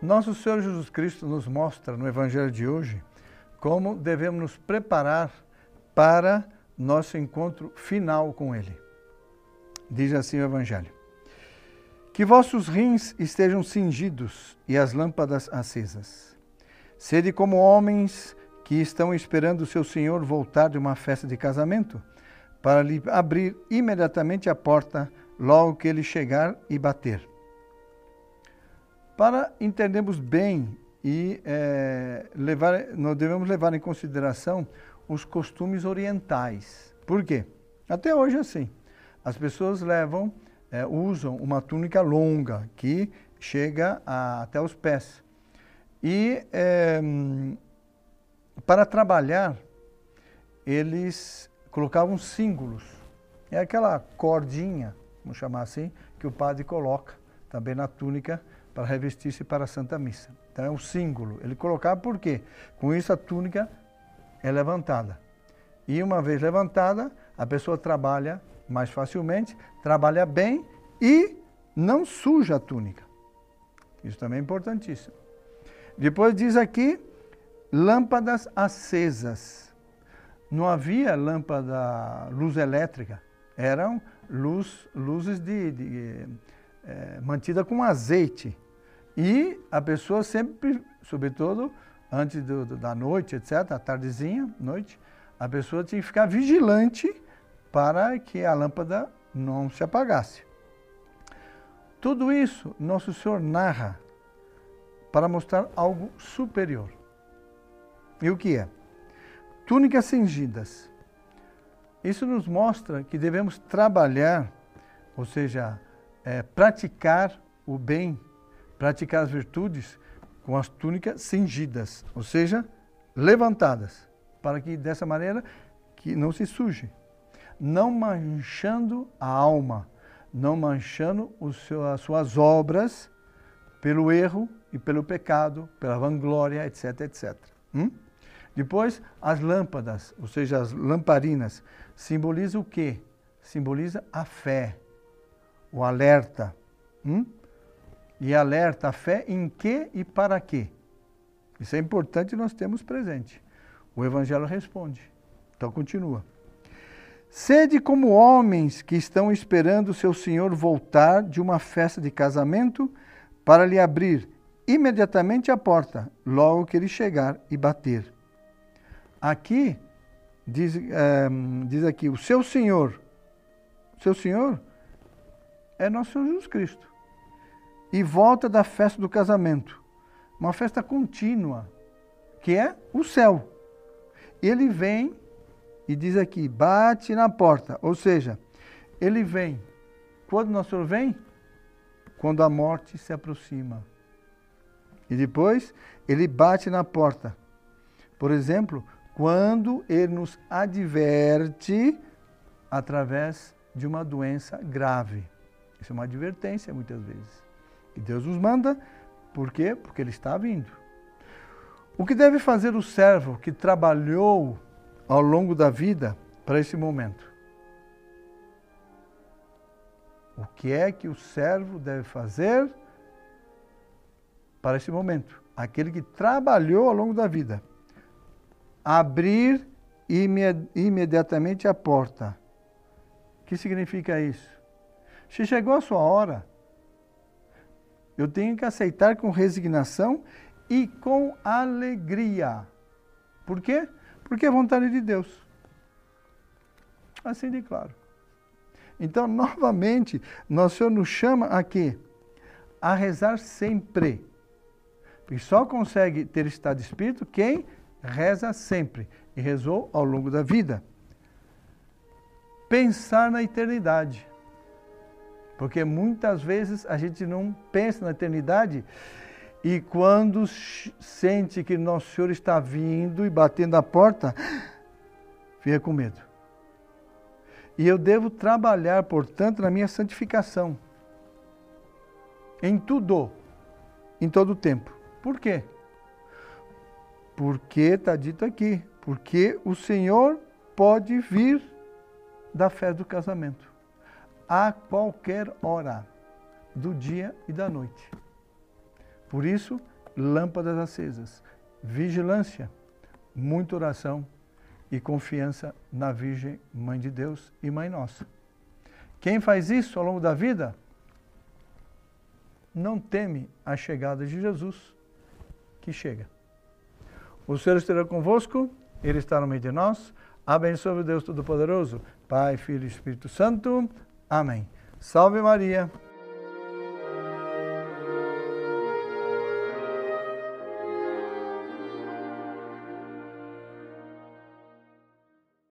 Nosso Senhor Jesus Cristo nos mostra no Evangelho de hoje como devemos nos preparar para nosso encontro final com Ele. Diz assim o Evangelho: Que vossos rins estejam cingidos e as lâmpadas acesas. Sede como homens que estão esperando o seu Senhor voltar de uma festa de casamento, para lhe abrir imediatamente a porta logo que ele chegar e bater. Para entendermos bem e é, levar, nós devemos levar em consideração os costumes orientais. Por quê? Até hoje é assim. As pessoas levam, é, usam uma túnica longa que chega a, até os pés. E é, para trabalhar, eles colocavam símbolos. É aquela cordinha, vamos chamar assim, que o padre coloca também na túnica para revestir-se para a Santa Missa. Então é um símbolo. Ele colocava por quê? Com isso a túnica é levantada. E uma vez levantada, a pessoa trabalha mais facilmente, trabalha bem e não suja a túnica. Isso também é importantíssimo. Depois diz aqui, lâmpadas acesas. Não havia lâmpada, luz elétrica, eram luz, luzes de, de é, mantida com azeite. E a pessoa sempre, sobretudo antes do, da noite, etc., a tardezinha, noite, a pessoa tinha que ficar vigilante para que a lâmpada não se apagasse. Tudo isso Nosso Senhor narra para mostrar algo superior. E o que é? Túnicas cingidas. Isso nos mostra que devemos trabalhar, ou seja, é, praticar o bem praticar as virtudes com as túnicas cingidas, ou seja, levantadas, para que dessa maneira que não se suje, não manchando a alma, não manchando seu, as suas obras pelo erro e pelo pecado, pela vanglória, etc, etc. Hum? Depois, as lâmpadas, ou seja, as lamparinas, simbolizam o quê? Simboliza a fé, o alerta. Hum? E alerta a fé em que e para quê. Isso é importante nós temos presente. O Evangelho responde. Então continua. Sede como homens que estão esperando seu Senhor voltar de uma festa de casamento para lhe abrir imediatamente a porta, logo que ele chegar e bater. Aqui, diz, é, diz aqui, o seu Senhor, seu Senhor é nosso Senhor Jesus Cristo e volta da festa do casamento. Uma festa contínua, que é o céu. Ele vem e diz aqui, bate na porta. Ou seja, ele vem. Quando nosso Senhor vem? Quando a morte se aproxima. E depois, ele bate na porta. Por exemplo, quando ele nos adverte através de uma doença grave. Isso é uma advertência muitas vezes. E Deus nos manda, por quê? Porque Ele está vindo. O que deve fazer o servo que trabalhou ao longo da vida para esse momento? O que é que o servo deve fazer para esse momento? Aquele que trabalhou ao longo da vida. Abrir imediatamente a porta. O que significa isso? Se chegou a sua hora, eu tenho que aceitar com resignação e com alegria. Por quê? Porque é vontade de Deus. Assim de claro. Então, novamente, nosso Senhor nos chama aqui a rezar sempre. Porque só consegue ter estado de espírito quem reza sempre e rezou ao longo da vida. Pensar na eternidade. Porque muitas vezes a gente não pensa na eternidade e quando sente que Nosso Senhor está vindo e batendo a porta, fica com medo. E eu devo trabalhar, portanto, na minha santificação. Em tudo, em todo o tempo. Por quê? Porque está dito aqui, porque o Senhor pode vir da fé do casamento a qualquer hora do dia e da noite. Por isso, lâmpadas acesas, vigilância, muita oração e confiança na Virgem Mãe de Deus e Mãe Nossa. Quem faz isso ao longo da vida não teme a chegada de Jesus, que chega. O Senhor esteja convosco, Ele está no meio de nós. Abençoe o Deus Todo-Poderoso, Pai, Filho e Espírito Santo. Amém. Salve Maria.